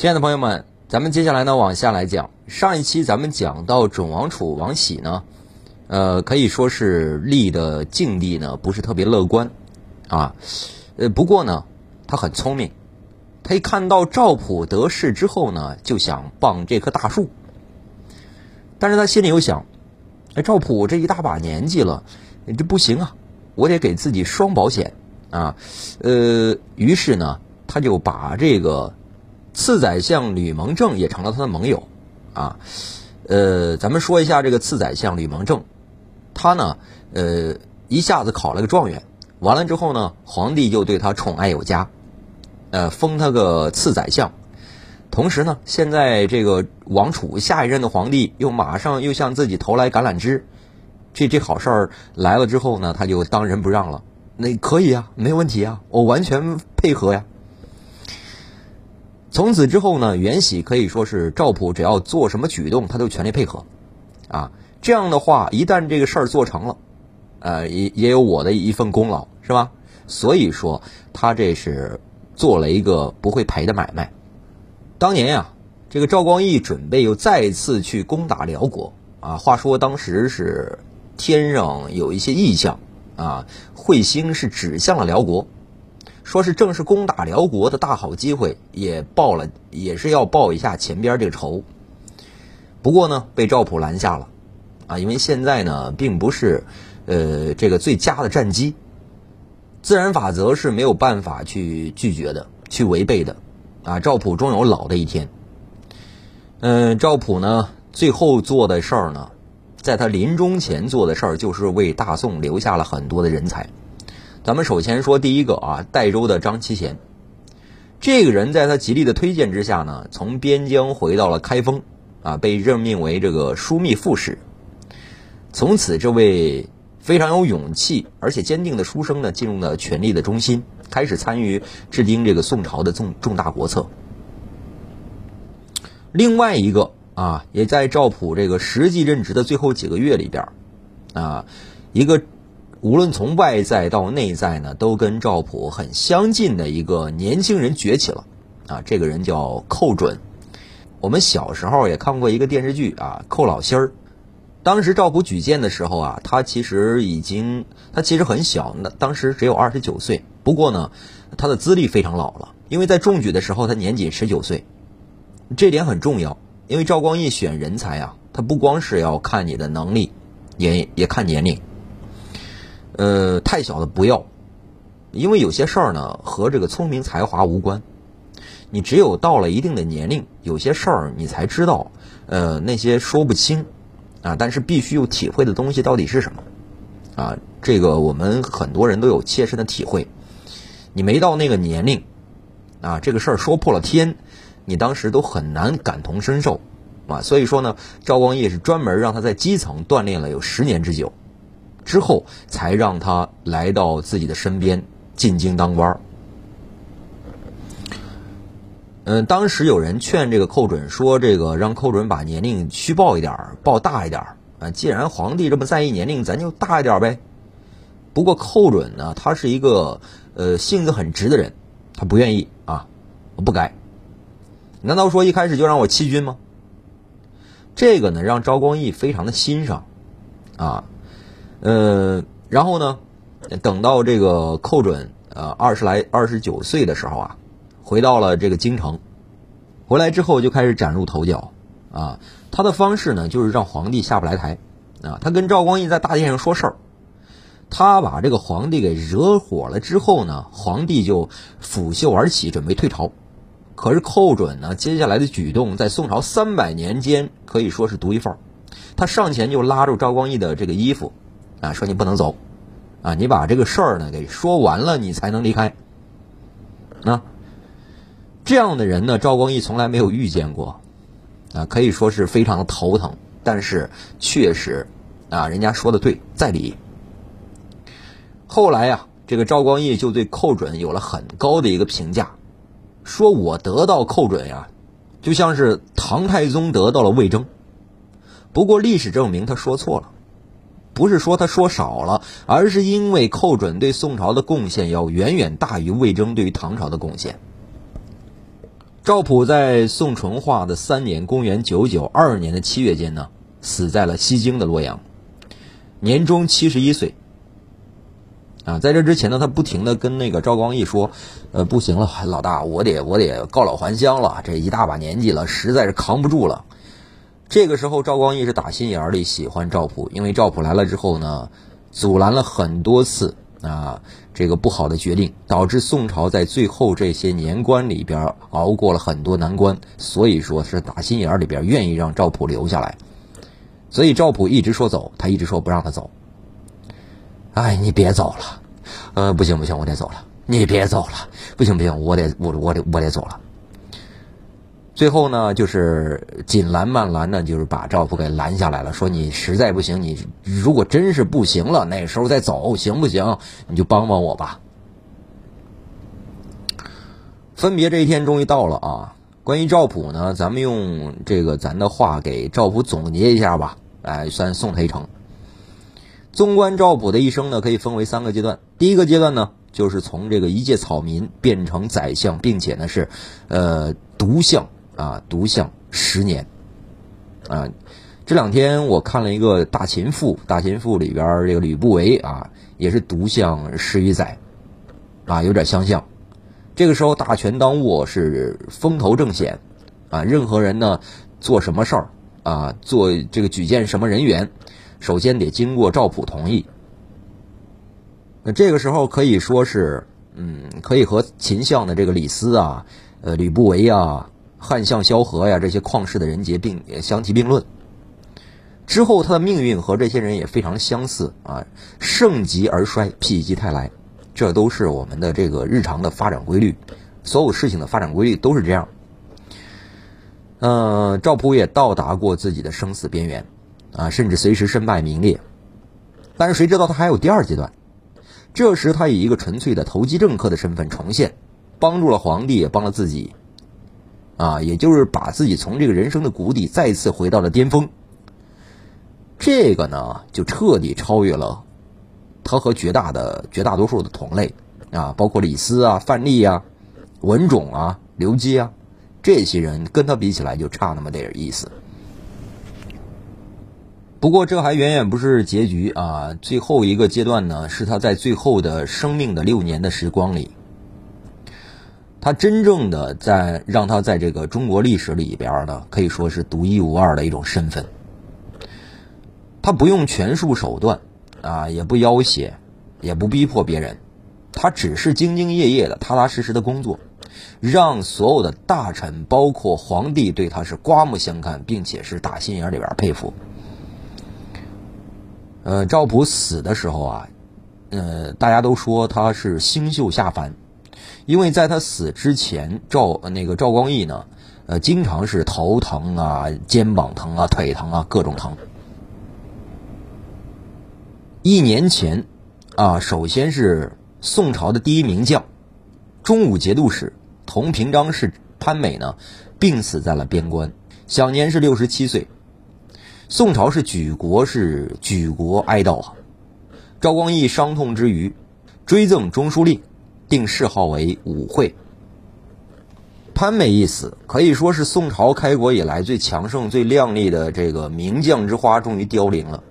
亲爱的朋友们，咱们接下来呢往下来讲。上一期咱们讲到准王储王喜呢，呃，可以说是立的境地呢不是特别乐观啊。呃，不过呢，他很聪明，他一看到赵普得势之后呢，就想傍这棵大树。但是他心里又想，哎，赵普这一大把年纪了，这不行啊，我得给自己双保险啊。呃，于是呢，他就把这个。次宰相吕蒙正也成了他的盟友，啊，呃，咱们说一下这个次宰相吕蒙正，他呢，呃，一下子考了个状元，完了之后呢，皇帝就对他宠爱有加，呃，封他个次宰相，同时呢，现在这个王储下一任的皇帝又马上又向自己投来橄榄枝，这这好事儿来了之后呢，他就当仁不让了，那可以啊，没问题啊，我完全配合呀。从此之后呢，袁喜可以说是赵普只要做什么举动，他都全力配合，啊，这样的话，一旦这个事儿做成了，呃，也也有我的一份功劳，是吧？所以说，他这是做了一个不会赔的买卖。当年呀，这个赵光义准备又再次去攻打辽国，啊，话说当时是天上有一些异象，啊，彗星是指向了辽国。说是正是攻打辽国的大好机会，也报了，也是要报一下前边这个仇。不过呢，被赵普拦下了，啊，因为现在呢，并不是，呃，这个最佳的战机，自然法则是没有办法去拒绝的，去违背的，啊，赵普终有老的一天。嗯，赵普呢，最后做的事儿呢，在他临终前做的事儿，就是为大宋留下了很多的人才。咱们首先说第一个啊，代州的张其贤，这个人在他极力的推荐之下呢，从边疆回到了开封，啊，被任命为这个枢密副使。从此，这位非常有勇气而且坚定的书生呢，进入了权力的中心，开始参与制定这个宋朝的重重大国策。另外一个啊，也在赵普这个实际任职的最后几个月里边，啊，一个。无论从外在到内在呢，都跟赵普很相近的一个年轻人崛起了，啊，这个人叫寇准。我们小时候也看过一个电视剧啊，《寇老心儿》。当时赵普举荐的时候啊，他其实已经，他其实很小，那当时只有二十九岁。不过呢，他的资历非常老了，因为在中举的时候他年仅十九岁。这点很重要，因为赵光义选人才啊，他不光是要看你的能力，也也看年龄。呃，太小的不要，因为有些事儿呢和这个聪明才华无关。你只有到了一定的年龄，有些事儿你才知道，呃，那些说不清啊，但是必须有体会的东西到底是什么啊？这个我们很多人都有切身的体会。你没到那个年龄啊，这个事儿说破了天，你当时都很难感同身受啊。所以说呢，赵光义是专门让他在基层锻炼了有十年之久。之后才让他来到自己的身边进京当官儿。嗯，当时有人劝这个寇准说：“这个让寇准把年龄虚报一点儿，报大一点儿啊！既然皇帝这么在意年龄，咱就大一点儿呗。”不过寇准呢，他是一个呃性子很直的人，他不愿意啊，我不改。难道说一开始就让我欺君吗？这个呢，让赵光义非常的欣赏啊。呃，然后呢，等到这个寇准呃二十来二十九岁的时候啊，回到了这个京城，回来之后就开始崭露头角啊。他的方式呢，就是让皇帝下不来台啊。他跟赵光义在大殿上说事儿，他把这个皇帝给惹火了之后呢，皇帝就拂袖而起，准备退朝。可是寇准呢，接下来的举动在宋朝三百年间可以说是独一份儿。他上前就拉住赵光义的这个衣服。啊，说你不能走，啊，你把这个事儿呢给说完了，你才能离开。啊，这样的人呢，赵光义从来没有遇见过，啊，可以说是非常的头疼。但是确实，啊，人家说的对，在理。后来呀，这个赵光义就对寇准有了很高的一个评价，说我得到寇准呀，就像是唐太宗得到了魏征。不过历史证明他说错了。不是说他说少了，而是因为寇准对宋朝的贡献要远远大于魏征对于唐朝的贡献。赵普在宋淳化的三年（公元992年的七月间）呢，死在了西京的洛阳，年终七十一岁。啊，在这之前呢，他不停的跟那个赵光义说：“呃，不行了，老大，我得我得告老还乡了，这一大把年纪了，实在是扛不住了。”这个时候，赵光义是打心眼里喜欢赵普，因为赵普来了之后呢，阻拦了很多次啊，这个不好的决定，导致宋朝在最后这些年关里边熬过了很多难关，所以说是打心眼里边愿意让赵普留下来。所以赵普一直说走，他一直说不让他走。哎，你别走了，呃，不行不行，我得走了。你别走了，不行不行，我得我我得我得走了。最后呢，就是紧拦慢拦的，就是把赵普给拦下来了，说你实在不行，你如果真是不行了，那时候再走行不行？你就帮帮我吧。分别这一天终于到了啊！关于赵普呢，咱们用这个咱的话给赵普总结一下吧，哎，算送他一程。纵观赵普的一生呢，可以分为三个阶段。第一个阶段呢，就是从这个一介草民变成宰相，并且呢是，呃，独相啊，独相十年。啊，这两天我看了一个《大秦赋》，《大秦赋》里边这个吕不韦啊，也是独相十余载，啊，有点相像。这个时候大权当握，是风头正显，啊，任何人呢做什么事儿啊，做这个举荐什么人员。首先得经过赵普同意，那这个时候可以说是，嗯，可以和秦相的这个李斯啊、呃吕不韦啊、汉相萧何呀这些旷世的人杰并相提并论。之后他的命运和这些人也非常相似啊，盛极而衰，否极泰来，这都是我们的这个日常的发展规律，所有事情的发展规律都是这样。嗯，赵普也到达过自己的生死边缘。啊，甚至随时身败名裂，但是谁知道他还有第二阶段？这时他以一个纯粹的投机政客的身份重现，帮助了皇帝，也帮了自己，啊，也就是把自己从这个人生的谷底再次回到了巅峰。这个呢，就彻底超越了他和绝大的绝大多数的同类啊，包括李斯啊、范蠡啊、文种啊、刘基啊，这些人跟他比起来就差那么点意思。不过这还远远不是结局啊！最后一个阶段呢，是他在最后的生命的六年的时光里，他真正的在让他在这个中国历史里边呢，可以说是独一无二的一种身份。他不用权术手段啊，也不要挟，也不逼迫别人，他只是兢兢业业的、踏踏实实的工作，让所有的大臣，包括皇帝，对他是刮目相看，并且是打心眼里边佩服。呃，赵普死的时候啊，呃，大家都说他是星宿下凡，因为在他死之前，赵那个赵光义呢，呃，经常是头疼啊、肩膀疼啊、腿疼啊，各种疼。一年前，啊，首先是宋朝的第一名将、中武节度使、同平章事潘美呢，病死在了边关，享年是六十七岁。宋朝是举国是举国哀悼啊！赵光义伤痛之余，追赠中书令，定谥号为武惠。潘美一死，可以说是宋朝开国以来最强盛、最亮丽的这个名将之花终于凋零了。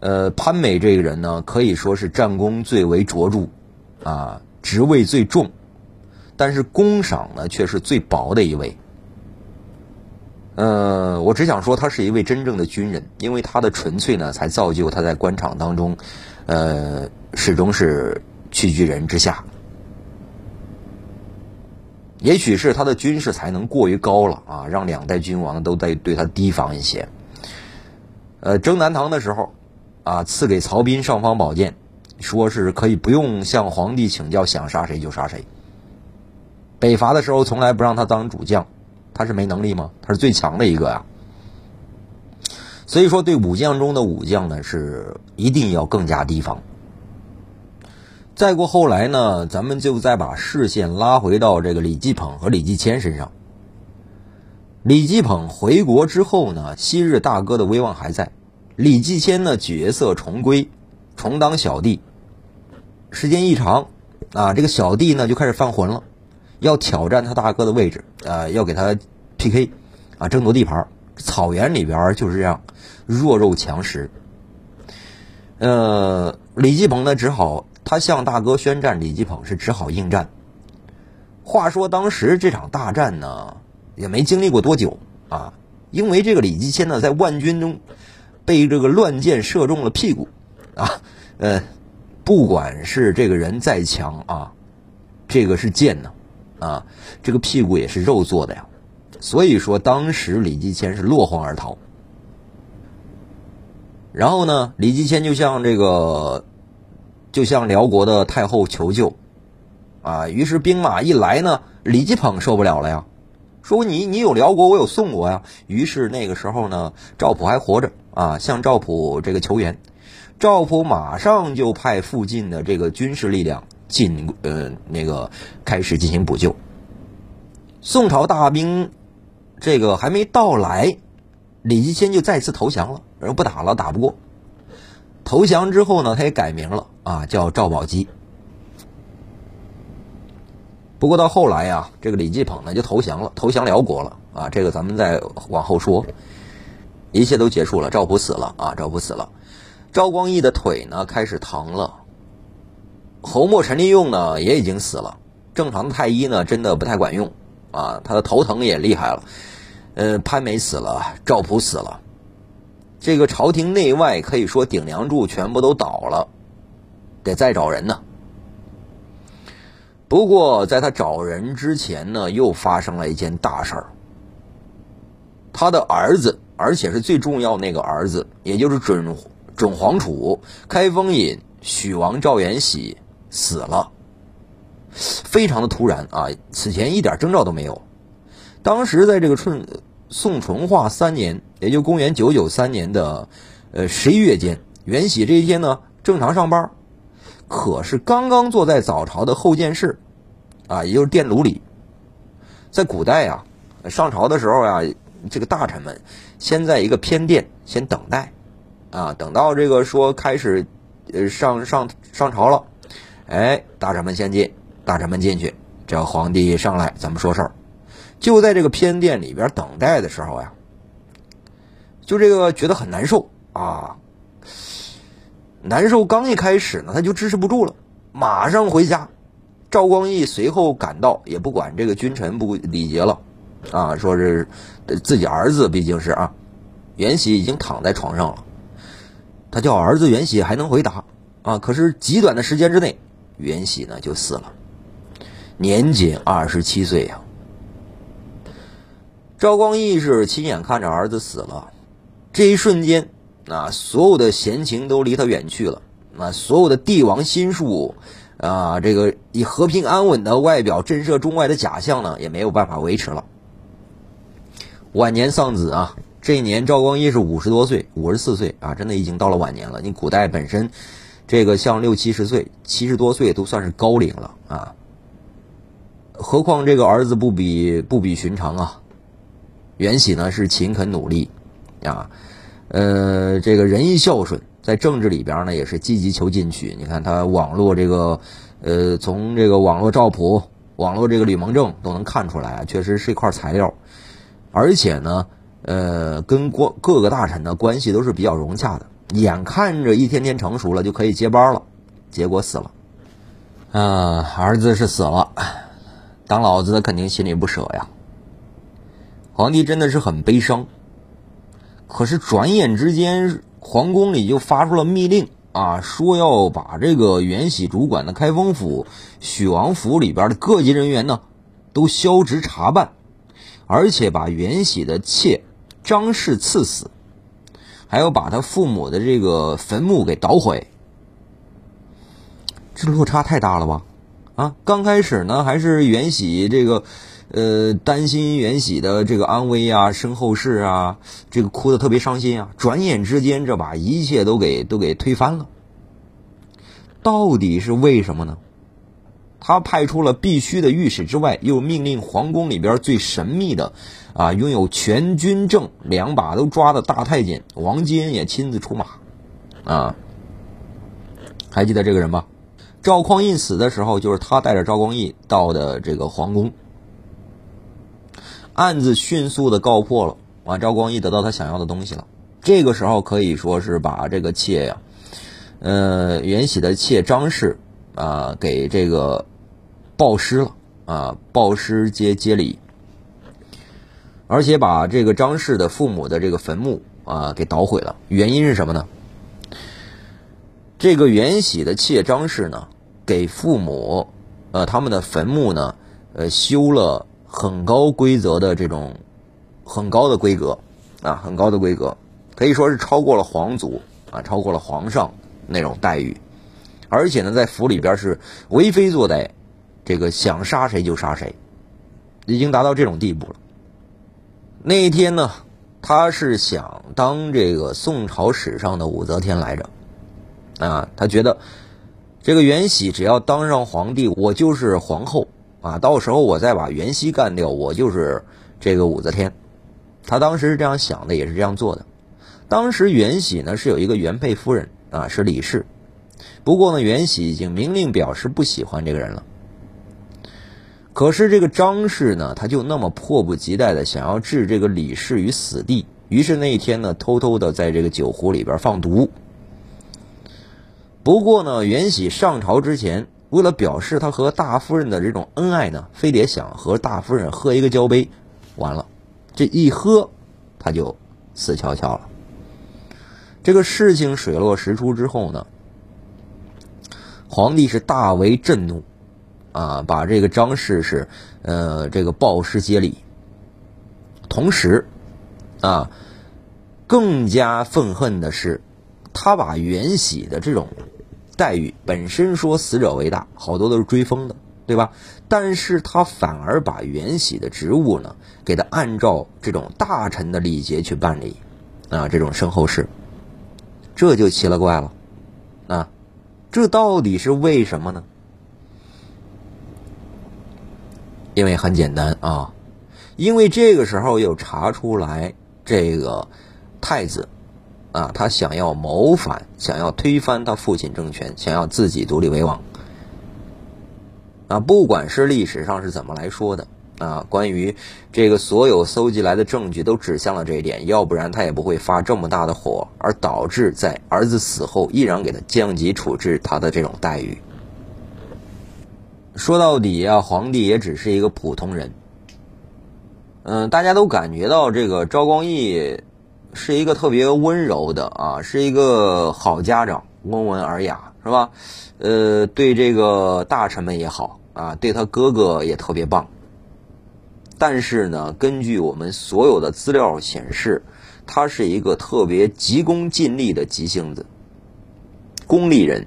呃，潘美这个人呢，可以说是战功最为卓著，啊，职位最重，但是功赏呢却是最薄的一位。呃，我只想说，他是一位真正的军人，因为他的纯粹呢，才造就他在官场当中，呃，始终是屈居人之下。也许是他的军事才能过于高了啊，让两代君王都在对他提防一些。呃，征南唐的时候，啊，赐给曹彬尚方宝剑，说是可以不用向皇帝请教，想杀谁就杀谁。北伐的时候，从来不让他当主将。他是没能力吗？他是最强的一个呀。所以说，对武将中的武将呢，是一定要更加提防。再过后来呢，咱们就再把视线拉回到这个李继捧和李继迁身上。李继捧回国之后呢，昔日大哥的威望还在；李继迁呢，角色重归，重当小弟。时间一长，啊，这个小弟呢就开始犯浑了。要挑战他大哥的位置，呃，要给他 PK，啊，争夺地盘。草原里边就是这样，弱肉强食。呃，李继鹏呢，只好他向大哥宣战，李继鹏是只好应战。话说当时这场大战呢，也没经历过多久啊，因为这个李继迁呢，在万军中被这个乱箭射中了屁股啊，呃，不管是这个人再强啊，这个是箭呢，啊，这个屁股也是肉做的呀。所以说，当时李继迁是落荒而逃。然后呢，李继迁就向这个，就向辽国的太后求救，啊，于是兵马一来呢，李继鹏受不了了呀，说你你有辽国，我有宋国呀。于是那个时候呢，赵普还活着啊，向赵普这个求援，赵普马上就派附近的这个军事力量进呃那个开始进行补救。宋朝大兵。这个还没到来，李继迁就再次投降了，然后不打了，打不过。投降之后呢，他也改名了啊，叫赵宝基。不过到后来呀，这个李继鹏呢就投降了，投降辽国了啊。这个咱们再往后说，一切都结束了。赵普死了啊，赵普死了。赵光义的腿呢开始疼了。侯莫陈利用呢也已经死了。正常的太医呢真的不太管用。啊，他的头疼也厉害了，呃，潘美死了，赵普死了，这个朝廷内外可以说顶梁柱全部都倒了，得再找人呢。不过在他找人之前呢，又发生了一件大事儿，他的儿子，而且是最重要那个儿子，也就是准准皇储开封尹许王赵元喜死了。非常的突然啊！此前一点征兆都没有。当时在这个春宋淳化三年，也就公元九九三年的呃十一月间，元喜这一天呢正常上班，可是刚刚坐在早朝的后殿室，啊，也就是殿炉里。在古代呀，上朝的时候呀，这个大臣们先在一个偏殿先等待，啊，等到这个说开始呃上上上朝了，哎，大臣们先进。大臣们进去，这皇帝上来，咱们说事儿。就在这个偏殿里边等待的时候呀，就这个觉得很难受啊，难受。刚一开始呢，他就支持不住了，马上回家。赵光义随后赶到，也不管这个君臣不礼节了啊，说是自己儿子毕竟是啊，袁喜已经躺在床上了，他叫儿子袁喜还能回答啊，可是极短的时间之内，袁喜呢就死了。年仅二十七岁呀！赵光义是亲眼看着儿子死了，这一瞬间，啊，所有的闲情都离他远去了，啊，所有的帝王心术，啊，这个以和平安稳的外表震慑中外的假象呢，也没有办法维持了。晚年丧子啊，这一年赵光义是五十多岁，五十四岁啊，真的已经到了晚年了。你古代本身，这个像六七十岁、七十多岁都算是高龄了啊。何况这个儿子不比不比寻常啊！袁喜呢是勤恳努力，啊，呃，这个仁义孝顺，在政治里边呢也是积极求进取。你看他网络这个，呃，从这个网络赵普、网络这个吕蒙正都能看出来，确实是一块材料。而且呢，呃，跟各各个大臣的关系都是比较融洽的。眼看着一天天成熟了，就可以接班了，结果死了。啊，儿子是死了。当老子的肯定心里不舍呀，皇帝真的是很悲伤。可是转眼之间，皇宫里就发出了密令啊，说要把这个元喜主管的开封府、许王府里边的各级人员呢，都削职查办，而且把元喜的妾张氏赐死，还要把他父母的这个坟墓给捣毁。这落差太大了吧？啊，刚开始呢，还是元喜这个，呃，担心袁喜的这个安危啊，身后事啊，这个哭的特别伤心啊。转眼之间，这把一切都给都给推翻了。到底是为什么呢？他派出了必须的御史之外，又命令皇宫里边最神秘的，啊，拥有全军政两把都抓的大太监王基恩也亲自出马，啊，还记得这个人吧？赵匡胤死的时候，就是他带着赵光义到的这个皇宫。案子迅速的告破了，啊，赵光义得到他想要的东西了。这个时候可以说是把这个妾呀，呃，袁喜的妾张氏啊，给这个暴尸了啊，暴尸接接礼，而且把这个张氏的父母的这个坟墓啊给捣毁了。原因是什么呢？这个袁喜的妾张氏呢，给父母呃他们的坟墓呢，呃修了。很高规则的这种很高的规格啊，很高的规格，可以说是超过了皇族啊，超过了皇上那种待遇，而且呢，在府里边是为非作歹，这个想杀谁就杀谁，已经达到这种地步了。那一天呢，他是想当这个宋朝史上的武则天来着啊，他觉得这个袁喜只要当上皇帝，我就是皇后。啊，到时候我再把袁熙干掉，我就是这个武则天。他当时是这样想的，也是这样做的。当时袁喜呢是有一个原配夫人啊，是李氏。不过呢，袁喜已经明令表示不喜欢这个人了。可是这个张氏呢，他就那么迫不及待的想要置这个李氏于死地，于是那一天呢，偷偷的在这个酒壶里边放毒。不过呢，袁喜上朝之前。为了表示他和大夫人的这种恩爱呢，非得想和大夫人喝一个交杯，完了，这一喝，他就死翘翘了。这个事情水落石出之后呢，皇帝是大为震怒，啊，把这个张氏是呃这个暴尸接礼，同时啊，更加愤恨的是，他把袁喜的这种。待遇本身说死者为大，好多都是追封的，对吧？但是他反而把袁喜的职务呢，给他按照这种大臣的礼节去办理，啊，这种身后事，这就奇了怪了，啊，这到底是为什么呢？因为很简单啊，因为这个时候又查出来这个太子。啊，他想要谋反，想要推翻他父亲政权，想要自己独立为王。啊，不管是历史上是怎么来说的，啊，关于这个所有搜集来的证据都指向了这一点，要不然他也不会发这么大的火，而导致在儿子死后依然给他降级处置他的这种待遇。说到底啊，皇帝也只是一个普通人。嗯，大家都感觉到这个赵光义。是一个特别温柔的啊，是一个好家长，温文尔雅，是吧？呃，对这个大臣们也好啊，对他哥哥也特别棒。但是呢，根据我们所有的资料显示，他是一个特别急功近利的急性子，功利人。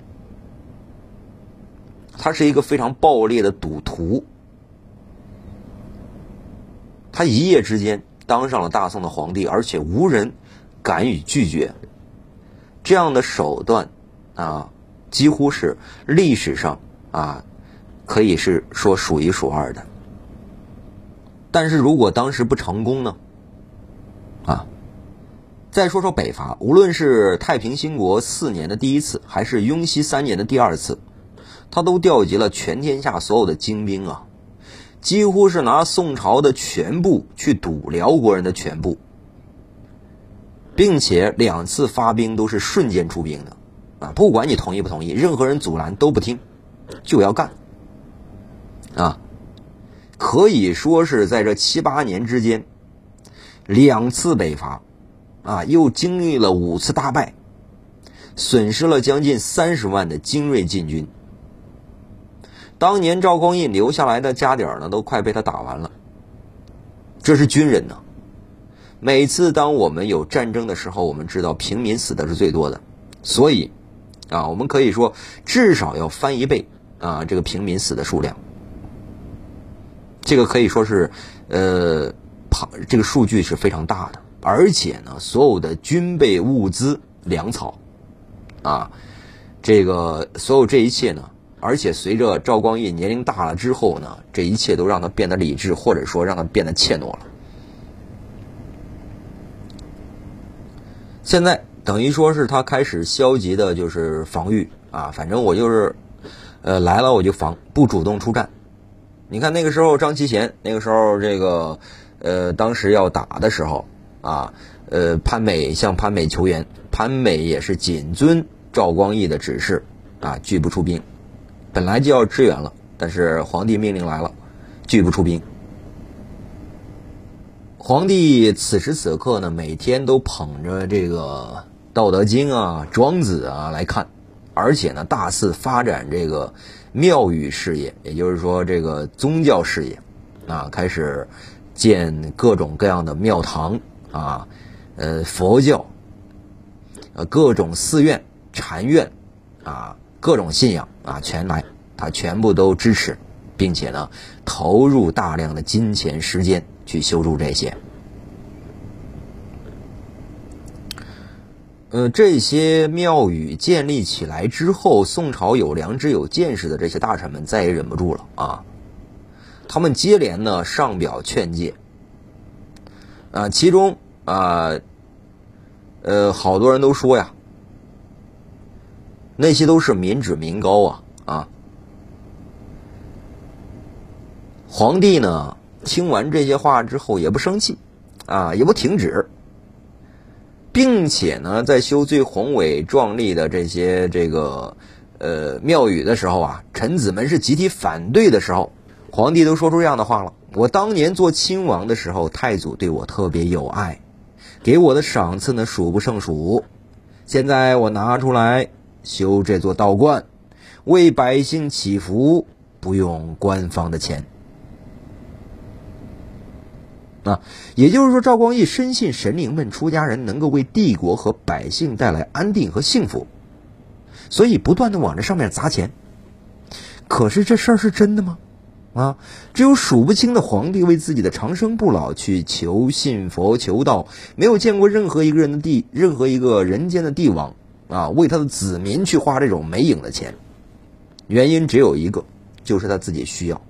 他是一个非常暴烈的赌徒。他一夜之间。当上了大宋的皇帝，而且无人敢于拒绝，这样的手段啊，几乎是历史上啊，可以是说数一数二的。但是如果当时不成功呢？啊，再说说北伐，无论是太平兴国四年的第一次，还是雍熙三年的第二次，他都调集了全天下所有的精兵啊。几乎是拿宋朝的全部去赌辽国人的全部，并且两次发兵都是瞬间出兵的，啊，不管你同意不同意，任何人阻拦都不听，就要干，啊，可以说是在这七八年之间，两次北伐，啊，又经历了五次大败，损失了将近三十万的精锐禁军。当年赵匡胤留下来的家底儿呢，都快被他打完了。这是军人呢。每次当我们有战争的时候，我们知道平民死的是最多的，所以啊，我们可以说至少要翻一倍啊，这个平民死的数量。这个可以说是呃，庞这个数据是非常大的，而且呢，所有的军备物资、粮草啊，这个所有这一切呢。而且随着赵光义年龄大了之后呢，这一切都让他变得理智，或者说让他变得怯懦了。现在等于说是他开始消极的，就是防御啊，反正我就是，呃，来了我就防，不主动出战。你看那个时候张其贤，那个时候这个，呃，当时要打的时候啊，呃，潘美向潘美求援，潘美也是谨遵赵光义的指示啊，拒不出兵。本来就要支援了，但是皇帝命令来了，拒不出兵。皇帝此时此刻呢，每天都捧着这个《道德经》啊、《庄子》啊来看，而且呢，大肆发展这个庙宇事业，也就是说这个宗教事业，啊，开始建各种各样的庙堂啊，呃，佛教，呃，各种寺院、禅院，啊，各种信仰啊，全来，他全部都支持，并且呢，投入大量的金钱、时间。去修筑这些，呃，这些庙宇建立起来之后，宋朝有良知、有见识的这些大臣们再也忍不住了啊！他们接连呢上表劝诫，啊，其中啊，呃，好多人都说呀，那些都是民脂民膏啊啊！皇帝呢？听完这些话之后，也不生气，啊，也不停止，并且呢，在修最宏伟壮丽的这些这个呃庙宇的时候啊，臣子们是集体反对的时候，皇帝都说出这样的话了：我当年做亲王的时候，太祖对我特别有爱，给我的赏赐呢数不胜数。现在我拿出来修这座道观，为百姓祈福，不用官方的钱。啊，也就是说，赵光义深信神灵们出家人能够为帝国和百姓带来安定和幸福，所以不断的往这上面砸钱。可是这事儿是真的吗？啊，只有数不清的皇帝为自己的长生不老去求信佛求道，没有见过任何一个人的帝，任何一个人间的帝王啊，为他的子民去花这种没影的钱。原因只有一个，就是他自己需要。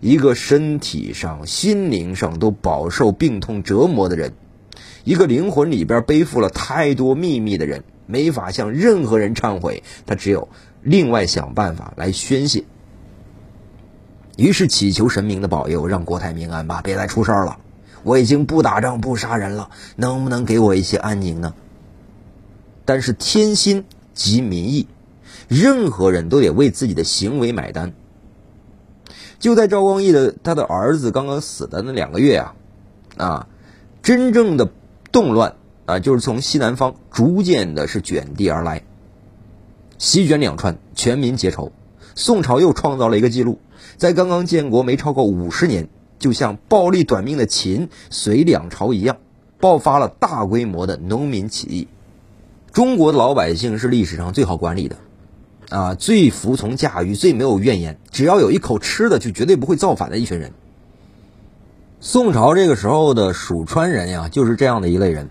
一个身体上、心灵上都饱受病痛折磨的人，一个灵魂里边背负了太多秘密的人，没法向任何人忏悔，他只有另外想办法来宣泄。于是祈求神明的保佑，让国泰民安吧，别再出事儿了。我已经不打仗、不杀人了，能不能给我一些安宁呢？但是天心即民意，任何人都得为自己的行为买单。就在赵光义的他的儿子刚刚死的那两个月啊，啊，真正的动乱啊，就是从西南方逐渐的是卷地而来，席卷两川，全民结仇。宋朝又创造了一个记录，在刚刚建国没超过五十年，就像暴力短命的秦、隋两朝一样，爆发了大规模的农民起义。中国的老百姓是历史上最好管理的。啊，最服从驾驭，最没有怨言，只要有一口吃的，就绝对不会造反的一群人。宋朝这个时候的蜀川人呀，就是这样的一类人。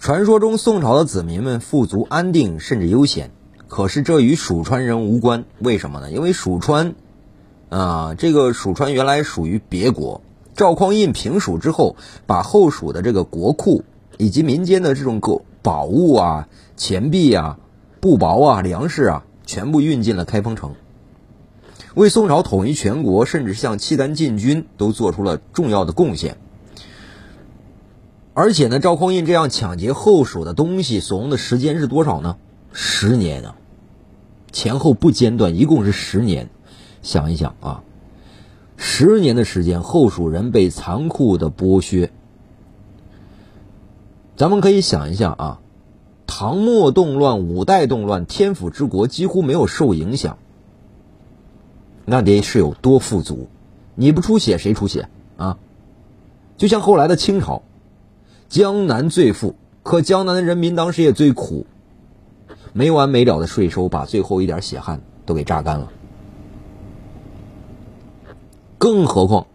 传说中，宋朝的子民们富足、安定，甚至悠闲。可是这与蜀川人无关，为什么呢？因为蜀川，啊，这个蜀川原来属于别国。赵匡胤平蜀之后，把后蜀的这个国库以及民间的这种个宝物啊、钱币啊。布帛啊，粮食啊，全部运进了开封城，为宋朝统一全国，甚至向契丹进军，都做出了重要的贡献。而且呢，赵匡胤这样抢劫后蜀的东西，所用的时间是多少呢？十年啊，前后不间断，一共是十年。想一想啊，十年的时间，后蜀人被残酷的剥削。咱们可以想一下啊。唐末动乱，五代动乱，天府之国几乎没有受影响，那得是有多富足？你不出血谁出血啊？就像后来的清朝，江南最富，可江南的人民当时也最苦，没完没了的税收把最后一点血汗都给榨干了，更何况。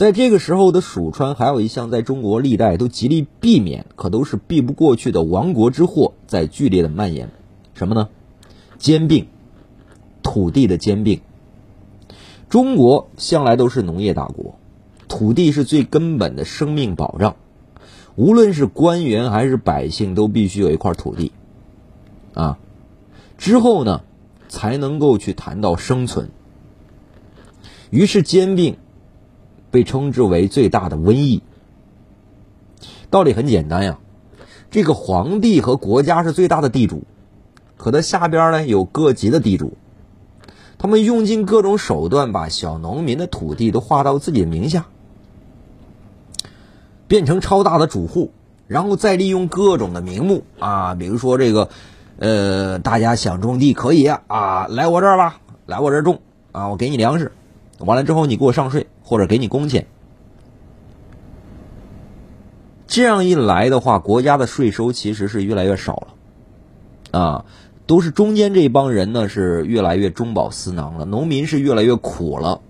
在这个时候的蜀川，还有一项在中国历代都极力避免，可都是避不过去的亡国之祸，在剧烈的蔓延。什么呢？兼并，土地的兼并。中国向来都是农业大国，土地是最根本的生命保障。无论是官员还是百姓，都必须有一块土地，啊，之后呢，才能够去谈到生存。于是兼并。被称之为最大的瘟疫。道理很简单呀，这个皇帝和国家是最大的地主，可他下边呢有各级的地主，他们用尽各种手段把小农民的土地都划到自己的名下，变成超大的主户，然后再利用各种的名目啊，比如说这个，呃，大家想种地可以啊，来我这儿吧，来我这儿种啊，我给你粮食，完了之后你给我上税或者给你工钱。这样一来的话，国家的税收其实是越来越少了，啊，都是中间这帮人呢是越来越中饱私囊了，农民是越来越苦了。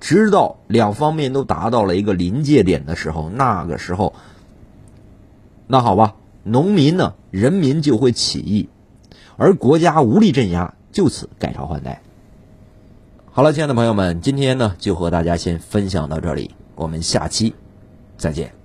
直到两方面都达到了一个临界点的时候，那个时候，那好吧，农民呢，人民就会起义，而国家无力镇压，就此改朝换代。好了，亲爱的朋友们，今天呢就和大家先分享到这里，我们下期再见。